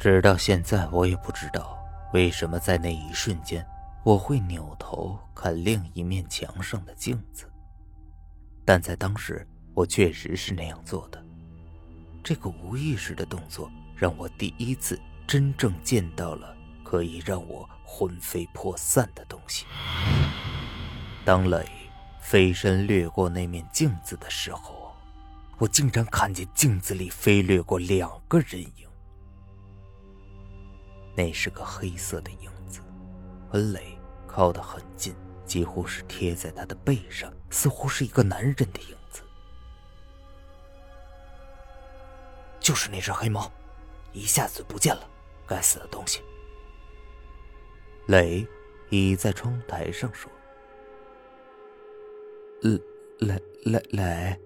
直到现在，我也不知道为什么在那一瞬间，我会扭头看另一面墙上的镜子。但在当时，我确实是那样做的。这个无意识的动作，让我第一次真正见到了可以让我魂飞魄散的东西。当磊飞身掠过那面镜子的时候，我竟然看见镜子里飞掠过两个人影。那是个黑色的影子，和磊靠得很近，几乎是贴在他的背上，似乎是一个男人的影子。就是那只黑猫，一下子不见了，该死的东西！磊倚在窗台上说：“磊磊磊磊。”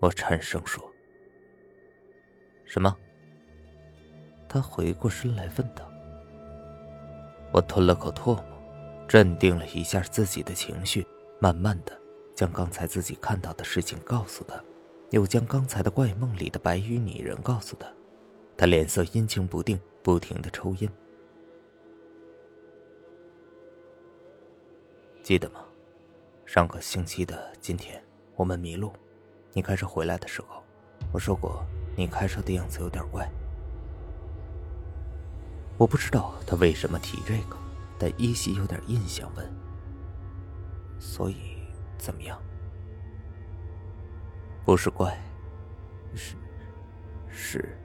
我颤声说：“什么？”他回过身来问道：“我吞了口唾沫，镇定了一下自己的情绪，慢慢的将刚才自己看到的事情告诉他，又将刚才的怪梦里的白衣女人告诉他。他脸色阴晴不定，不停的抽烟。记得吗？上个星期的今天，我们迷路，你开车回来的时候，我说过你开车的样子有点怪。”我不知道他为什么提这个，但依稀有点印象。问：“所以怎么样？不是怪，是是。”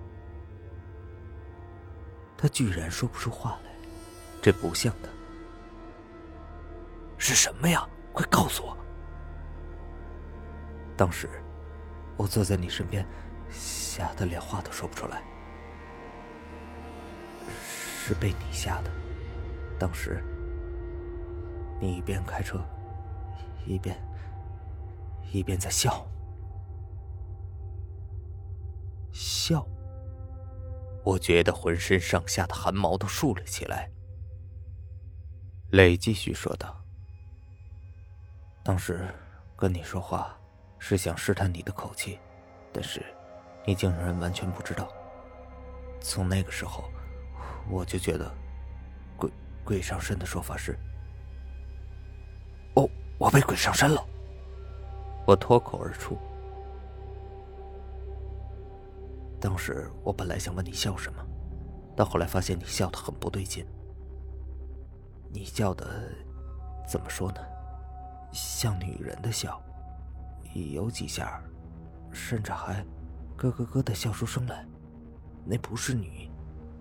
他居然说不出话来，这不像他。是什么呀？快告诉我！当时我坐在你身边，吓得连话都说不出来。是被你吓的。当时，你一边开车，一边一边在笑。笑。我觉得浑身上下的汗毛都竖了起来。磊继续说道：“当时跟你说话，是想试探你的口气，但是你竟然完全不知道。从那个时候。”我就觉得，鬼鬼上身的说法是，哦，我被鬼上身了。我脱口而出。当时我本来想问你笑什么，但后来发现你笑的很不对劲。你笑的怎么说呢？像女人的笑，有几下，甚至还咯咯咯的笑出声来。那不是你。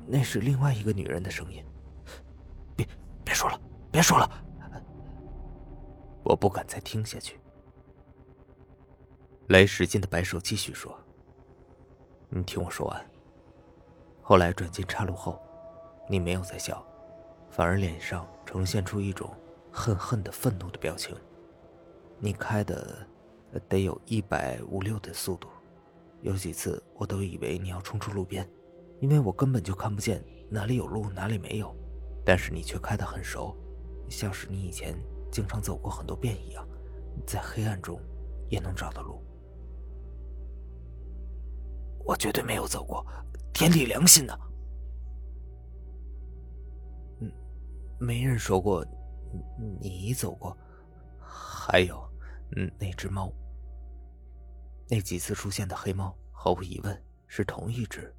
那是另外一个女人的声音。别，别说了，别说了，我不敢再听下去。雷使劲的摆手，继续说：“你听我说完。后来转进岔路后，你没有再笑，反而脸上呈现出一种恨恨的愤怒的表情。你开的得有一百五六的速度，有几次我都以为你要冲出路边。”因为我根本就看不见哪里有路，哪里没有，但是你却开得很熟，像是你以前经常走过很多遍一样，在黑暗中也能找到路。我绝对没有走过，天地良心呐！嗯，没人说过你走过，还有，那只猫，那几次出现的黑猫，毫无疑问是同一只。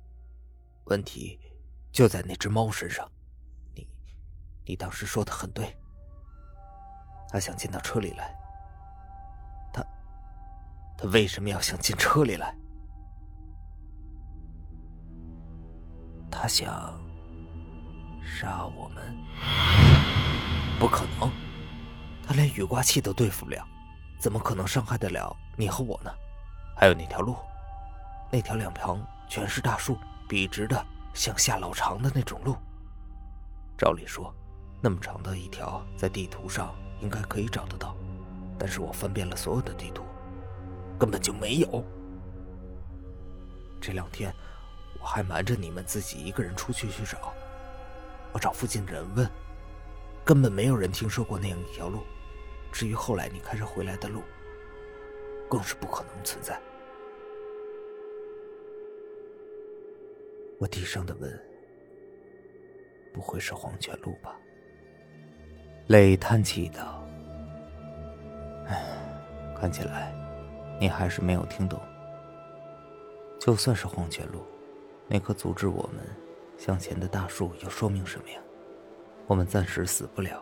问题就在那只猫身上，你，你当时说的很对。他想进到车里来，他，他为什么要想进车里来？他想杀我们？不可能，他连雨刮器都对付不了，怎么可能伤害得了你和我呢？还有那条路，那条两旁全是大树。笔直的向下老长的那种路，照理说，那么长的一条在地图上应该可以找得到，但是我翻遍了所有的地图，根本就没有。这两天我还瞒着你们自己一个人出去去找，我找附近的人问，根本没有人听说过那样一条路。至于后来你开车回来的路，更是不可能存在。我低声的问：“不会是黄泉路吧？”磊叹气道：“唉，看起来你还是没有听懂。就算是黄泉路，那棵阻止我们向前的大树又说明什么呀？我们暂时死不了。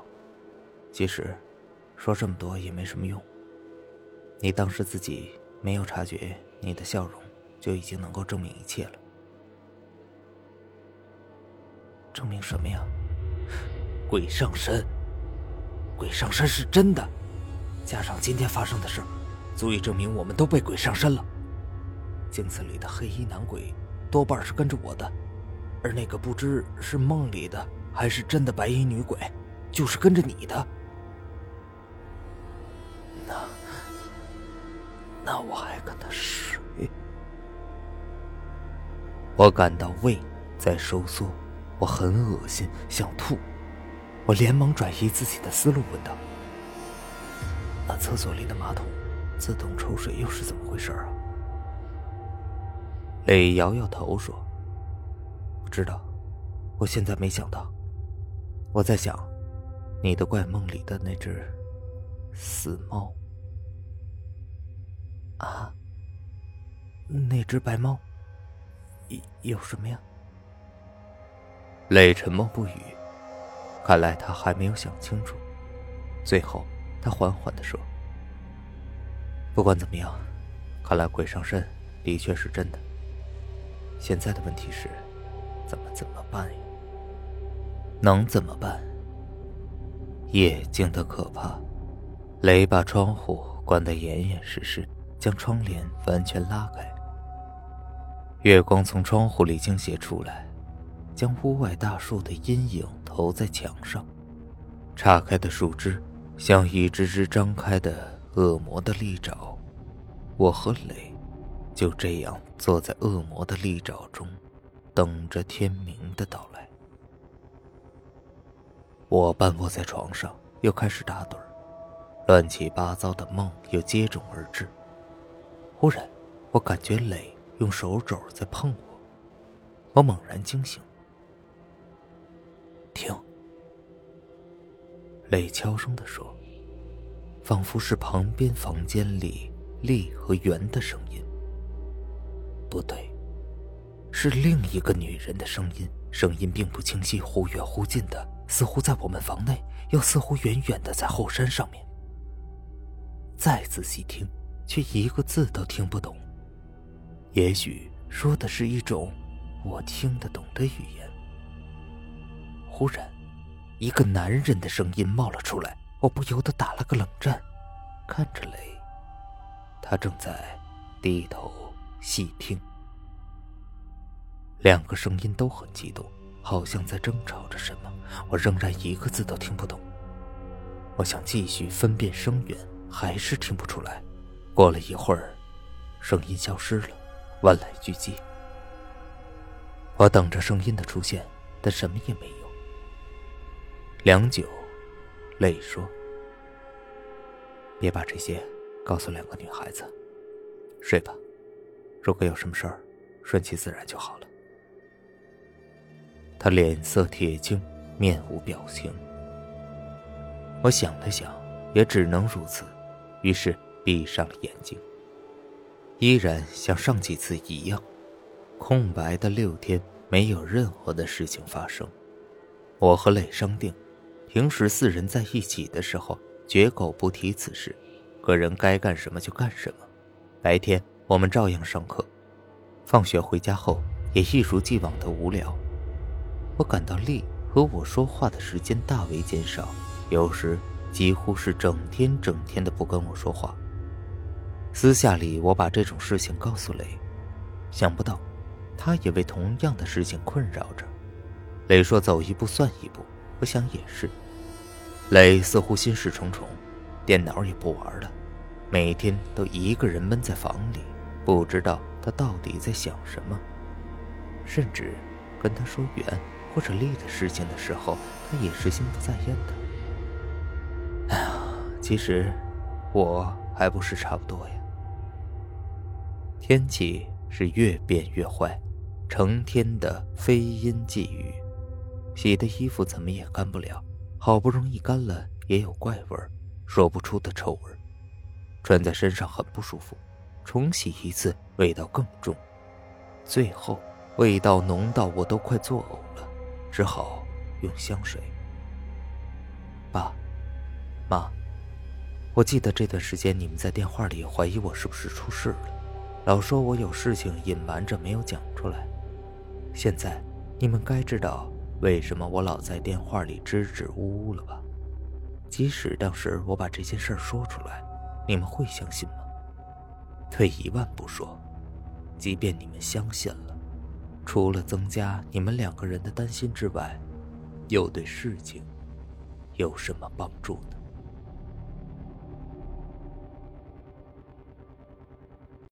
其实，说这么多也没什么用。你当时自己没有察觉，你的笑容就已经能够证明一切了。证明什么呀？鬼上身！”鬼上身是真的，加上今天发生的事足以证明我们都被鬼上身了。镜子里的黑衣男鬼多半是跟着我的，而那个不知是梦里的还是真的白衣女鬼，就是跟着你的。那那我还跟他睡？我感到胃在收缩，我很恶心，想吐。我连忙转移自己的思路，问道：“那厕所里的马桶自动抽水又是怎么回事啊？”磊摇摇头说：“不知道，我现在没想到。我在想，你的怪梦里的那只死猫啊，那只白猫有有什么呀？”磊沉默不语。看来他还没有想清楚。最后，他缓缓的说：“不管怎么样，看来鬼上身的确是真的。现在的问题是，怎么怎么办呀？能怎么办？夜静的可怕。雷把窗户关得严严实实，将窗帘完全拉开。月光从窗户里倾斜出来。”将屋外大树的阴影投在墙上，岔开的树枝像一只只张开的恶魔的利爪。我和磊就这样坐在恶魔的利爪中，等着天明的到来。我半卧在床上，又开始打盹，乱七八糟的梦又接踵而至。忽然，我感觉磊用手肘在碰我，我猛然惊醒。听，磊悄声地说，仿佛是旁边房间里丽和圆的声音。不对，是另一个女人的声音，声音并不清晰，忽远忽近的，似乎在我们房内，又似乎远远的在后山上面。再仔细听，却一个字都听不懂。也许说的是一种我听得懂的语言。忽然，一个男人的声音冒了出来，我不由得打了个冷战，看着雷。他正在低头细听，两个声音都很激动，好像在争吵着什么。我仍然一个字都听不懂。我想继续分辨声源，还是听不出来。过了一会儿，声音消失了，万籁俱寂。我等着声音的出现，但什么也没有。良久，泪说：“别把这些告诉两个女孩子，睡吧。如果有什么事儿，顺其自然就好了。”他脸色铁青，面无表情。我想了想，也只能如此，于是闭上了眼睛。依然像上几次一样，空白的六天，没有任何的事情发生。我和磊商定。平时四人在一起的时候，绝口不提此事，个人该干什么就干什么。白天我们照样上课，放学回家后也一如既往的无聊。我感到丽和我说话的时间大为减少，有时几乎是整天整天的不跟我说话。私下里我把这种事情告诉雷，想不到他也为同样的事情困扰着。雷说：“走一步算一步。”我想也是。磊似乎心事重重，电脑也不玩了，每天都一个人闷在房里，不知道他到底在想什么。甚至跟他说远或者利的事情的时候，他也是心不在焉的。哎呀，其实我还不是差不多呀。天气是越变越坏，成天的飞阴寄雨，洗的衣服怎么也干不了，好不容易干了也有怪味儿，说不出的臭味儿，穿在身上很不舒服，重洗一次味道更重，最后味道浓到我都快作呕了，只好用香水。爸，妈，我记得这段时间你们在电话里怀疑我是不是出事了，老说我有事情隐瞒着没有讲出来。现在你们该知道为什么我老在电话里支支吾吾了吧？即使当时我把这些事说出来，你们会相信吗？退一万步说，即便你们相信了，除了增加你们两个人的担心之外，又对事情。有什么帮助呢？